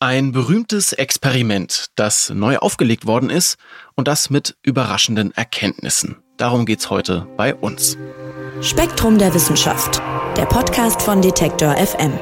Ein berühmtes Experiment, das neu aufgelegt worden ist und das mit überraschenden Erkenntnissen. Darum geht's heute bei uns. Spektrum der Wissenschaft, der Podcast von Detektor FM.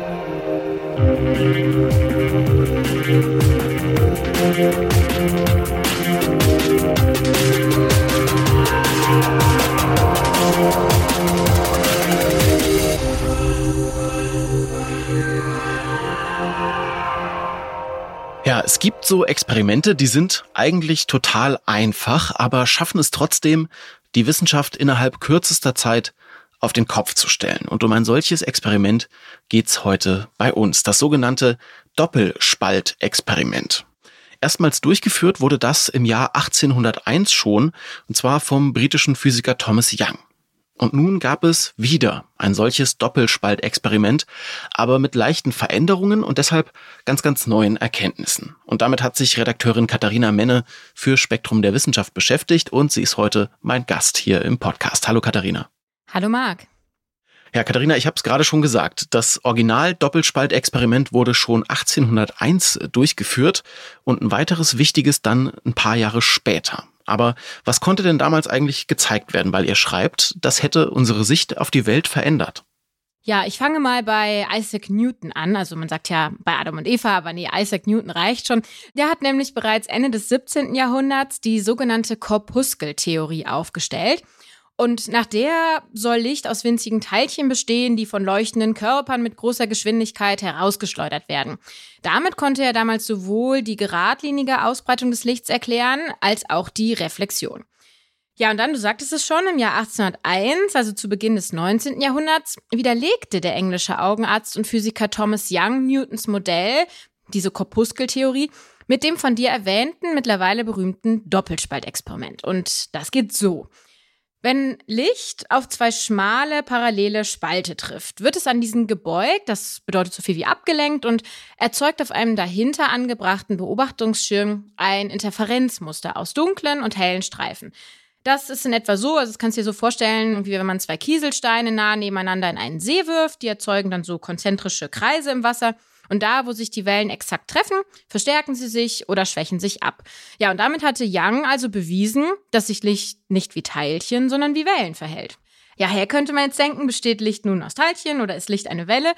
Ja, es gibt so Experimente, die sind eigentlich total einfach, aber schaffen es trotzdem, die Wissenschaft innerhalb kürzester Zeit auf den Kopf zu stellen. Und um ein solches Experiment geht's heute bei uns. Das sogenannte Doppelspaltexperiment. Erstmals durchgeführt wurde das im Jahr 1801 schon, und zwar vom britischen Physiker Thomas Young. Und nun gab es wieder ein solches Doppelspaltexperiment, aber mit leichten Veränderungen und deshalb ganz, ganz neuen Erkenntnissen. Und damit hat sich Redakteurin Katharina Menne für Spektrum der Wissenschaft beschäftigt und sie ist heute mein Gast hier im Podcast. Hallo Katharina. Hallo Marc. Ja, Katharina, ich habe es gerade schon gesagt. Das Original-Doppelspaltexperiment wurde schon 1801 durchgeführt und ein weiteres wichtiges dann ein paar Jahre später. Aber was konnte denn damals eigentlich gezeigt werden? Weil ihr schreibt, das hätte unsere Sicht auf die Welt verändert. Ja, ich fange mal bei Isaac Newton an. Also man sagt ja bei Adam und Eva, aber nee, Isaac Newton reicht schon. Der hat nämlich bereits Ende des 17. Jahrhunderts die sogenannte Korpuskeltheorie aufgestellt. Und nach der soll Licht aus winzigen Teilchen bestehen, die von leuchtenden Körpern mit großer Geschwindigkeit herausgeschleudert werden. Damit konnte er damals sowohl die geradlinige Ausbreitung des Lichts erklären, als auch die Reflexion. Ja, und dann, du sagtest es schon, im Jahr 1801, also zu Beginn des 19. Jahrhunderts, widerlegte der englische Augenarzt und Physiker Thomas Young Newtons Modell, diese Korpuskeltheorie, mit dem von dir erwähnten, mittlerweile berühmten Doppelspaltexperiment. Und das geht so. Wenn Licht auf zwei schmale, parallele Spalte trifft, wird es an diesen gebeugt, das bedeutet so viel wie abgelenkt und erzeugt auf einem dahinter angebrachten Beobachtungsschirm ein Interferenzmuster aus dunklen und hellen Streifen. Das ist in etwa so, also das kannst du dir so vorstellen, wie wenn man zwei Kieselsteine nah nebeneinander in einen See wirft, die erzeugen dann so konzentrische Kreise im Wasser und da, wo sich die Wellen exakt treffen, verstärken sie sich oder schwächen sich ab. Ja, und damit hatte Young also bewiesen, dass sich Licht nicht wie Teilchen, sondern wie Wellen verhält. Ja, her könnte man jetzt denken, besteht Licht nun aus Teilchen oder ist Licht eine Welle?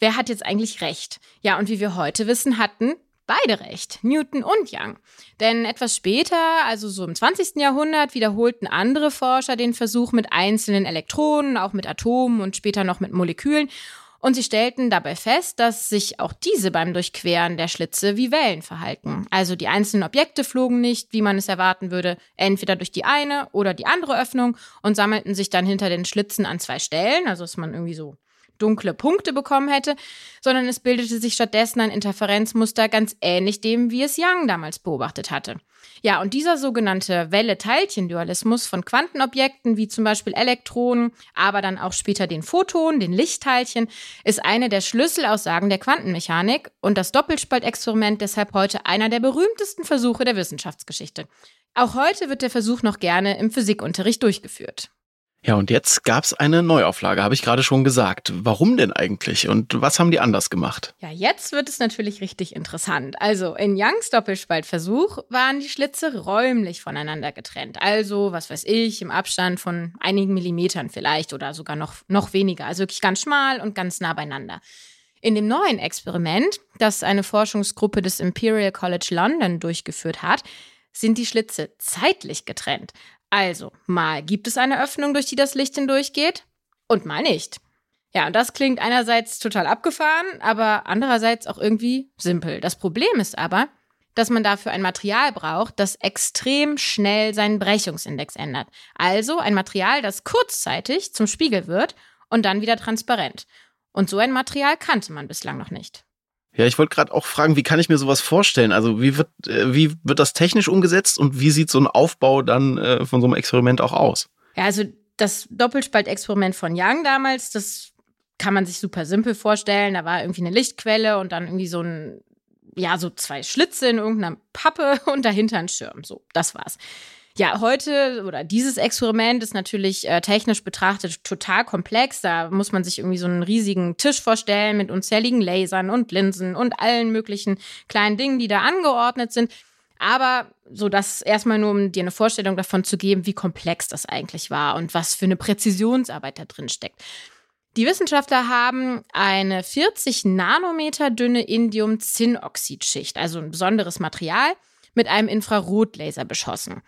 Wer hat jetzt eigentlich recht? Ja, und wie wir heute wissen, hatten beide recht, Newton und Young. Denn etwas später, also so im 20. Jahrhundert, wiederholten andere Forscher den Versuch mit einzelnen Elektronen, auch mit Atomen und später noch mit Molekülen. Und sie stellten dabei fest, dass sich auch diese beim Durchqueren der Schlitze wie Wellen verhalten. Also die einzelnen Objekte flogen nicht, wie man es erwarten würde, entweder durch die eine oder die andere Öffnung und sammelten sich dann hinter den Schlitzen an zwei Stellen, also dass man irgendwie so dunkle Punkte bekommen hätte, sondern es bildete sich stattdessen ein Interferenzmuster ganz ähnlich dem, wie es Young damals beobachtet hatte. Ja, und dieser sogenannte Welle-Teilchen-Dualismus von Quantenobjekten wie zum Beispiel Elektronen, aber dann auch später den Photonen, den Lichtteilchen, ist eine der Schlüsselaussagen der Quantenmechanik und das Doppelspaltexperiment deshalb heute einer der berühmtesten Versuche der Wissenschaftsgeschichte. Auch heute wird der Versuch noch gerne im Physikunterricht durchgeführt. Ja, und jetzt gab's eine Neuauflage, habe ich gerade schon gesagt. Warum denn eigentlich und was haben die anders gemacht? Ja, jetzt wird es natürlich richtig interessant. Also in Youngs Doppelspaltversuch waren die Schlitze räumlich voneinander getrennt. Also, was weiß ich, im Abstand von einigen Millimetern vielleicht oder sogar noch, noch weniger. Also wirklich ganz schmal und ganz nah beieinander. In dem neuen Experiment, das eine Forschungsgruppe des Imperial College London durchgeführt hat, sind die Schlitze zeitlich getrennt. Also, mal gibt es eine Öffnung, durch die das Licht hindurchgeht und mal nicht. Ja, und das klingt einerseits total abgefahren, aber andererseits auch irgendwie simpel. Das Problem ist aber, dass man dafür ein Material braucht, das extrem schnell seinen Brechungsindex ändert. Also ein Material, das kurzzeitig zum Spiegel wird und dann wieder transparent. Und so ein Material kannte man bislang noch nicht. Ja, ich wollte gerade auch fragen, wie kann ich mir sowas vorstellen? Also wie wird, äh, wie wird das technisch umgesetzt und wie sieht so ein Aufbau dann äh, von so einem Experiment auch aus? Ja, also das Doppelspaltexperiment von Young damals, das kann man sich super simpel vorstellen. Da war irgendwie eine Lichtquelle und dann irgendwie so ein, ja, so zwei Schlitze in irgendeiner Pappe und dahinter ein Schirm. So, das war's. Ja, heute oder dieses Experiment ist natürlich äh, technisch betrachtet total komplex. Da muss man sich irgendwie so einen riesigen Tisch vorstellen mit unzähligen Lasern und Linsen und allen möglichen kleinen Dingen, die da angeordnet sind. Aber so das erstmal nur, um dir eine Vorstellung davon zu geben, wie komplex das eigentlich war und was für eine Präzisionsarbeit da drin steckt. Die Wissenschaftler haben eine 40 Nanometer dünne Indium-Zinnoxidschicht, also ein besonderes Material, mit einem Infrarotlaser beschossen.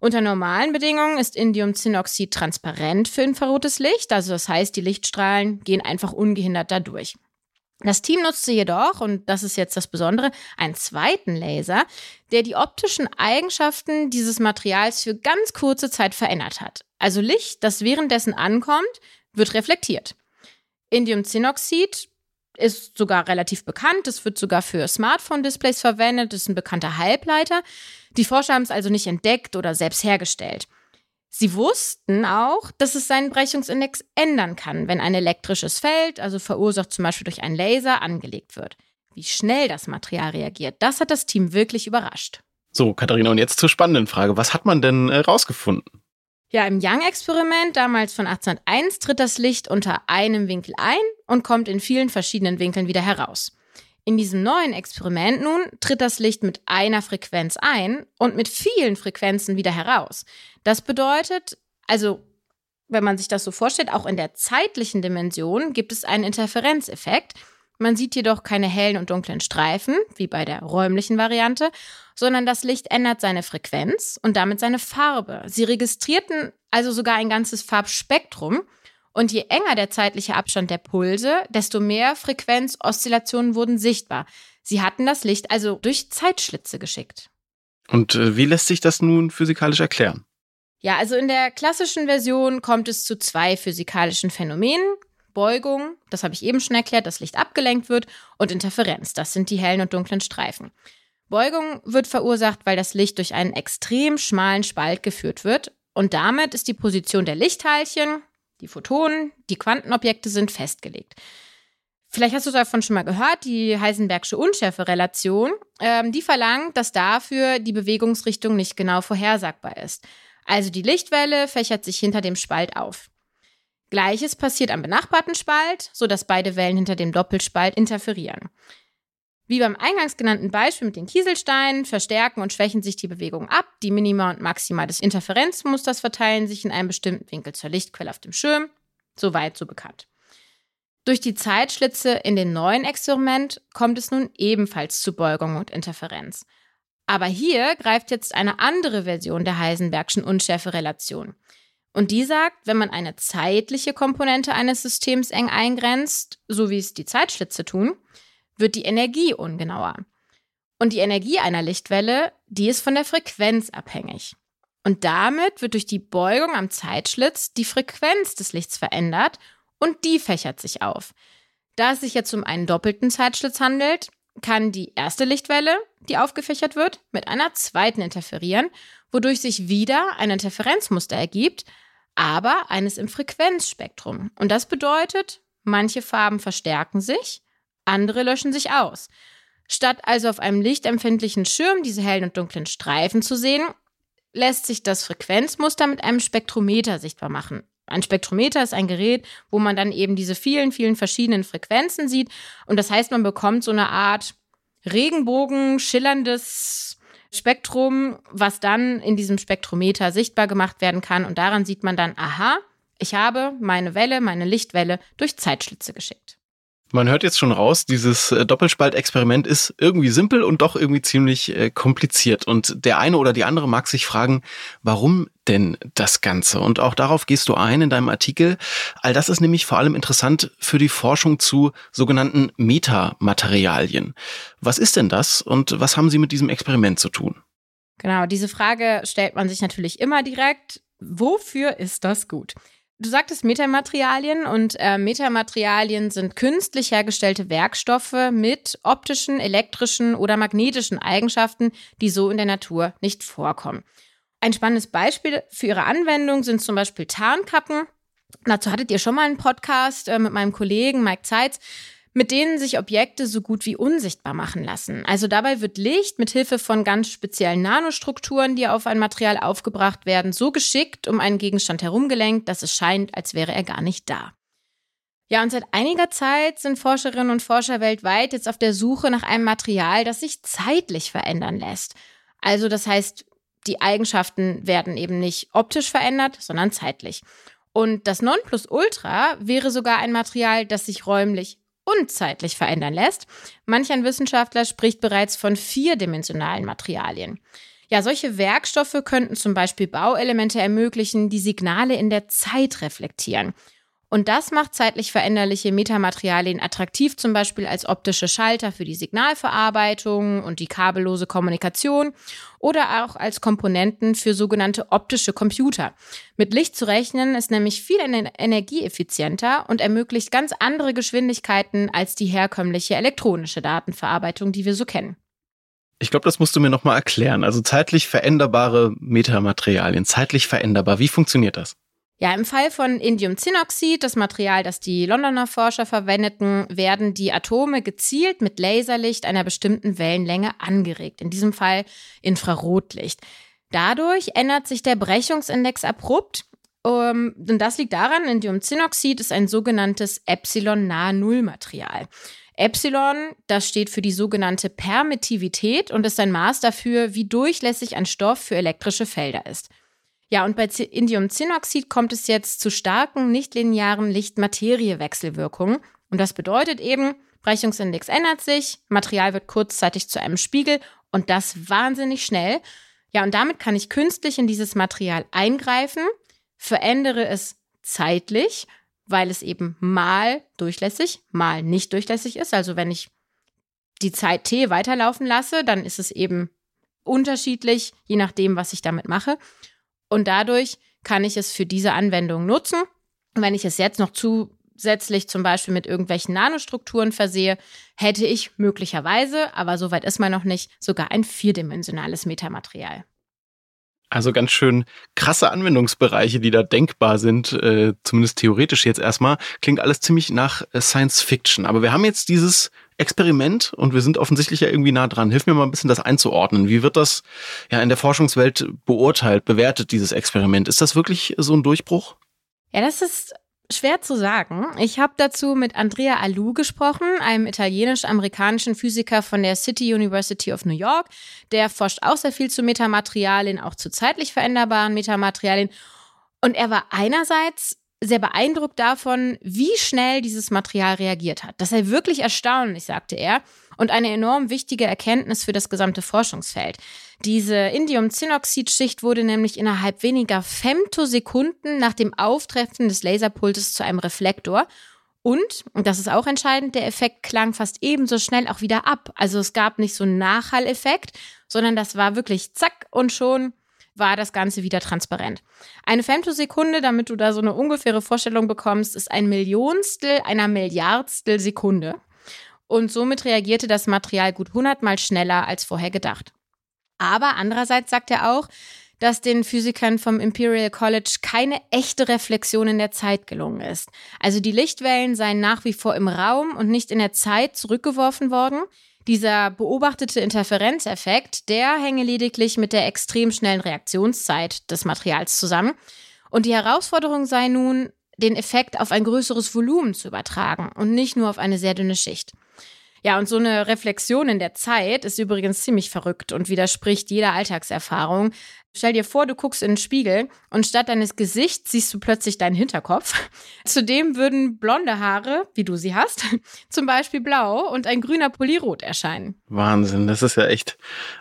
Unter normalen Bedingungen ist Indiumzinnoxid transparent für infrarotes Licht, also das heißt, die Lichtstrahlen gehen einfach ungehindert dadurch. Das Team nutzte jedoch, und das ist jetzt das Besondere, einen zweiten Laser, der die optischen Eigenschaften dieses Materials für ganz kurze Zeit verändert hat. Also Licht, das währenddessen ankommt, wird reflektiert. Indiumzinnoxid ist sogar relativ bekannt. Es wird sogar für Smartphone-Displays verwendet. Das ist ein bekannter Halbleiter. Die Forscher haben es also nicht entdeckt oder selbst hergestellt. Sie wussten auch, dass es seinen Brechungsindex ändern kann, wenn ein elektrisches Feld, also verursacht zum Beispiel durch einen Laser, angelegt wird. Wie schnell das Material reagiert, das hat das Team wirklich überrascht. So, Katharina, und jetzt zur spannenden Frage. Was hat man denn äh, rausgefunden? Ja, im Young-Experiment, damals von 1801, tritt das Licht unter einem Winkel ein und kommt in vielen verschiedenen Winkeln wieder heraus. In diesem neuen Experiment nun tritt das Licht mit einer Frequenz ein und mit vielen Frequenzen wieder heraus. Das bedeutet, also wenn man sich das so vorstellt, auch in der zeitlichen Dimension gibt es einen Interferenzeffekt. Man sieht jedoch keine hellen und dunklen Streifen, wie bei der räumlichen Variante, sondern das Licht ändert seine Frequenz und damit seine Farbe. Sie registrierten also sogar ein ganzes Farbspektrum und je enger der zeitliche Abstand der Pulse, desto mehr Frequenzoszillationen wurden sichtbar. Sie hatten das Licht also durch Zeitschlitze geschickt. Und äh, wie lässt sich das nun physikalisch erklären? Ja, also in der klassischen Version kommt es zu zwei physikalischen Phänomenen. Beugung, das habe ich eben schon erklärt, das Licht abgelenkt wird, und Interferenz, das sind die hellen und dunklen Streifen. Beugung wird verursacht, weil das Licht durch einen extrem schmalen Spalt geführt wird und damit ist die Position der Lichtteilchen, die Photonen, die Quantenobjekte sind festgelegt. Vielleicht hast du davon schon mal gehört, die Heisenbergsche Unschärferelation, ähm, die verlangt, dass dafür die Bewegungsrichtung nicht genau vorhersagbar ist. Also die Lichtwelle fächert sich hinter dem Spalt auf. Gleiches passiert am benachbarten Spalt, sodass beide Wellen hinter dem Doppelspalt interferieren. Wie beim eingangs genannten Beispiel mit den Kieselsteinen verstärken und schwächen sich die Bewegungen ab. Die Minima und Maxima des Interferenzmusters verteilen sich in einem bestimmten Winkel zur Lichtquelle auf dem Schirm. Soweit so bekannt. Durch die Zeitschlitze in den neuen Experiment kommt es nun ebenfalls zu Beugung und Interferenz. Aber hier greift jetzt eine andere Version der Heisenbergschen Unschärferelation. Und die sagt, wenn man eine zeitliche Komponente eines Systems eng eingrenzt, so wie es die Zeitschlitze tun, wird die Energie ungenauer. Und die Energie einer Lichtwelle, die ist von der Frequenz abhängig. Und damit wird durch die Beugung am Zeitschlitz die Frequenz des Lichts verändert und die fächert sich auf. Da es sich jetzt um einen doppelten Zeitschlitz handelt, kann die erste Lichtwelle, die aufgefächert wird, mit einer zweiten interferieren, wodurch sich wieder ein Interferenzmuster ergibt, aber eines im Frequenzspektrum. Und das bedeutet, manche Farben verstärken sich andere löschen sich aus. Statt also auf einem lichtempfindlichen Schirm diese hellen und dunklen Streifen zu sehen, lässt sich das Frequenzmuster mit einem Spektrometer sichtbar machen. Ein Spektrometer ist ein Gerät, wo man dann eben diese vielen, vielen verschiedenen Frequenzen sieht. Und das heißt, man bekommt so eine Art Regenbogen, schillerndes Spektrum, was dann in diesem Spektrometer sichtbar gemacht werden kann. Und daran sieht man dann, aha, ich habe meine Welle, meine Lichtwelle durch Zeitschlitze geschickt. Man hört jetzt schon raus, dieses äh, Doppelspaltexperiment ist irgendwie simpel und doch irgendwie ziemlich äh, kompliziert. Und der eine oder die andere mag sich fragen, warum denn das Ganze? Und auch darauf gehst du ein in deinem Artikel. All das ist nämlich vor allem interessant für die Forschung zu sogenannten Metamaterialien. Was ist denn das und was haben Sie mit diesem Experiment zu tun? Genau, diese Frage stellt man sich natürlich immer direkt. Wofür ist das gut? Du sagtest Metamaterialien und äh, Metamaterialien sind künstlich hergestellte Werkstoffe mit optischen, elektrischen oder magnetischen Eigenschaften, die so in der Natur nicht vorkommen. Ein spannendes Beispiel für ihre Anwendung sind zum Beispiel Tarnkappen. Dazu hattet ihr schon mal einen Podcast äh, mit meinem Kollegen Mike Zeitz. mit denen sich Objekte so gut wie unsichtbar machen lassen. Also dabei wird Licht mit Hilfe von ganz speziellen Nanostrukturen, die auf ein Material aufgebracht werden, so geschickt um einen Gegenstand herumgelenkt, dass es scheint, als wäre er gar nicht da. Ja, und seit einiger Zeit sind Forscherinnen und Forscher weltweit jetzt auf der Suche nach einem Material, das sich zeitlich verändern lässt. Also das heißt, die Eigenschaften werden eben nicht optisch verändert, sondern zeitlich. Und das Nonplusultra wäre sogar ein Material, das sich räumlich und zeitlich verändern lässt. Manch ein Wissenschaftler spricht bereits von vierdimensionalen Materialien. Ja, solche Werkstoffe könnten zum Beispiel Bauelemente ermöglichen, die Signale in der Zeit reflektieren. Und das macht zeitlich veränderliche Metamaterialien attraktiv, zum Beispiel als optische Schalter für die Signalverarbeitung und die kabellose Kommunikation oder auch als Komponenten für sogenannte optische Computer. Mit Licht zu rechnen ist nämlich viel energieeffizienter und ermöglicht ganz andere Geschwindigkeiten als die herkömmliche elektronische Datenverarbeitung, die wir so kennen. Ich glaube, das musst du mir nochmal erklären. Also zeitlich veränderbare Metamaterialien, zeitlich veränderbar. Wie funktioniert das? Ja, im Fall von Indiumzinnoxid, das Material, das die Londoner Forscher verwendeten, werden die Atome gezielt mit Laserlicht einer bestimmten Wellenlänge angeregt, in diesem Fall Infrarotlicht. Dadurch ändert sich der Brechungsindex abrupt. Um, ähm, und das liegt daran, Indiumzinnoxid ist ein sogenanntes Epsilon-Nahe-Null-Material. Epsilon, das steht für die sogenannte Permittivität und ist ein Maß dafür, wie durchlässig ein Stoff für elektrische Felder ist. Ja, und bei Indiumzinnoxid kommt es jetzt zu starken, nichtlinearen Licht-Materie-Wechselwirkungen. Und das bedeutet eben, Brechungsindex ändert sich, Material wird kurzzeitig zu einem Spiegel und das wahnsinnig schnell. Ja, und damit kann ich künstlich in dieses Material eingreifen, verändere es zeitlich, weil es eben mal durchlässig, mal nicht durchlässig ist. Also wenn ich die Zeit t weiterlaufen lasse, dann ist es eben unterschiedlich, je nachdem, was ich damit mache. Und dadurch kann ich es für diese Anwendung nutzen. Und wenn ich es jetzt noch zusätzlich zum Beispiel mit irgendwelchen Nanostrukturen versehe, hätte ich möglicherweise, aber soweit ist man noch nicht, sogar ein vierdimensionales Metamaterial. Also ganz schön krasse Anwendungsbereiche, die da denkbar sind, äh, zumindest theoretisch jetzt erstmal. Klingt alles ziemlich nach äh, Science Fiction. Aber wir haben jetzt dieses Experiment und wir sind offensichtlich ja irgendwie nah dran. Hilf mir mal ein bisschen das einzuordnen. Wie wird das ja in der Forschungswelt beurteilt, bewertet, dieses Experiment? Ist das wirklich so ein Durchbruch? Ja, das ist schwer zu sagen. Ich habe dazu mit Andrea Alou gesprochen, einem italienisch-amerikanischen Physiker von der City University of New York. Der forscht auch sehr viel zu Metamaterialien, auch zu zeitlich veränderbaren Metamaterialien. Und er war einerseits sehr beeindruckt davon, wie schnell dieses Material reagiert hat. Das sei wirklich erstaunlich, sagte er, und eine enorm wichtige Erkenntnis für das gesamte Forschungsfeld. Diese Indiumzinnoxidschicht wurde nämlich innerhalb weniger Femtosekunden nach dem Auftreffen des Laserpultes zu einem Reflektor. Und, und das ist auch entscheidend, der Effekt klang fast ebenso schnell auch wieder ab. Also es gab nicht so einen Nachhalleffekt, sondern das war wirklich zack und schon war das Ganze wieder transparent. Eine Femtosekunde, damit du da so eine ungefähre Vorstellung bekommst, ist ein Millionstel einer Milliardstel Sekunde. Und somit reagierte das Material gut hundertmal schneller als vorher gedacht. Aber andererseits sagt er auch, dass den Physikern vom Imperial College keine echte Reflexion in der Zeit gelungen ist. Also die Lichtwellen seien nach wie vor im Raum und nicht in der Zeit zurückgeworfen worden. Dieser beobachtete Interferenzeffekt, der hänge lediglich mit der extrem schnellen Reaktionszeit des Materials zusammen. Und die Herausforderung sei nun, den Effekt auf ein größeres Volumen zu übertragen und nicht nur auf eine sehr dünne Schicht. Ja, und so eine Reflexion in der Zeit ist übrigens ziemlich verrückt und widerspricht jeder Alltagserfahrung. Stell dir vor, du guckst in den Spiegel und statt deines Gesichts siehst du plötzlich deinen Hinterkopf. Zudem würden blonde Haare, wie du sie hast, zum Beispiel blau und ein grüner Polirot erscheinen. Wahnsinn, das ist ja echt,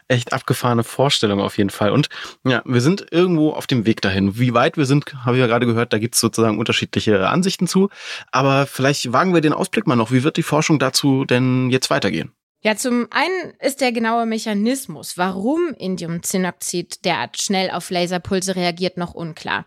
echt abgefahrene Vorstellung auf jeden Fall. Und ja, wir sind irgendwo auf dem Weg dahin. Wie weit wir sind, habe ich ja gerade gehört, da gibt es sozusagen unterschiedliche Ansichten zu. Aber vielleicht wagen wir den Ausblick mal noch. Wie wird die Forschung dazu denn jetzt weitergehen? Ja, zum einen ist der genaue Mechanismus, warum Indiumzinnoxid derart schnell auf Laserpulse reagiert, noch unklar.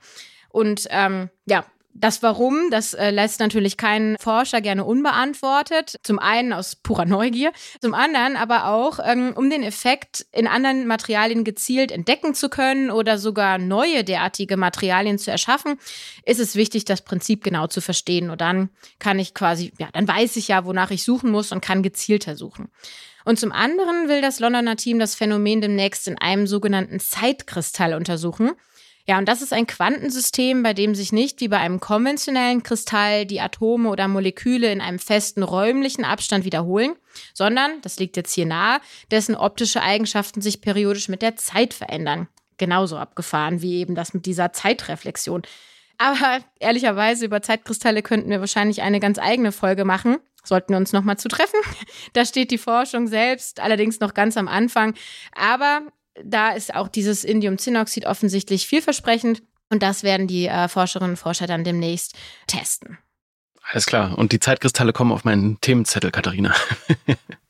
Und ähm, ja, Das Warum, das äh, lässt natürlich keinen Forscher gerne unbeantwortet. Zum einen aus purer Neugier, zum anderen aber auch, ähm, um den Effekt in anderen Materialien gezielt entdecken zu können oder sogar neue derartige Materialien zu erschaffen, ist es wichtig, das Prinzip genau zu verstehen. Und dann kann ich quasi, ja, dann weiß ich ja, wonach ich suchen muss und kann gezielter suchen. Und zum anderen will das Londoner Team das Phänomen demnächst in einem sogenannten Zeitkristall untersuchen. Ja, und das ist ein Quantensystem, bei dem sich nicht wie bei einem konventionellen Kristall die Atome oder Moleküle in einem festen räumlichen Abstand wiederholen, sondern, das liegt jetzt hier nahe, dessen optische Eigenschaften sich periodisch mit der Zeit verändern. Genauso abgefahren wie eben das mit dieser Zeitreflexion. Aber ehrlicherweise über Zeitkristalle könnten wir wahrscheinlich eine ganz eigene Folge machen. Sollten wir uns nochmal zu treffen. Da steht die Forschung selbst allerdings noch ganz am Anfang. Aber da ist auch dieses Indiumzinnoxid offensichtlich vielversprechend. Und das werden die äh, Forscherinnen und Forscher dann demnächst testen. Alles klar. Und die Zeitkristalle kommen auf meinen Themenzettel, Katharina.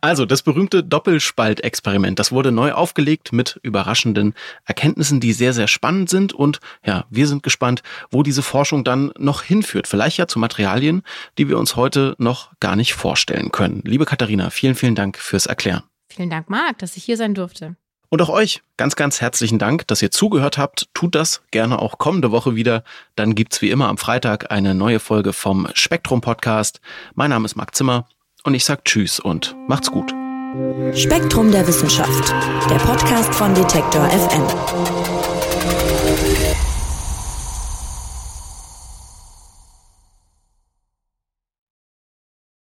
Also, das berühmte Doppelspaltexperiment, das wurde neu aufgelegt mit überraschenden Erkenntnissen, die sehr, sehr spannend sind. Und ja, wir sind gespannt, wo diese Forschung dann noch hinführt. Vielleicht ja zu Materialien, die wir uns heute noch gar nicht vorstellen können. Liebe Katharina, vielen, vielen Dank fürs Erklären. Vielen Dank, Marc, dass ich hier sein durfte. Und auch euch ganz, ganz herzlichen Dank, dass ihr zugehört habt. Tut das gerne auch kommende Woche wieder. Dann gibt's wie immer am Freitag eine neue Folge vom Spektrum Podcast. Mein Name ist Marc Zimmer und ich sag Tschüss und macht's gut. Spektrum der Wissenschaft, der Podcast von Detektor FM.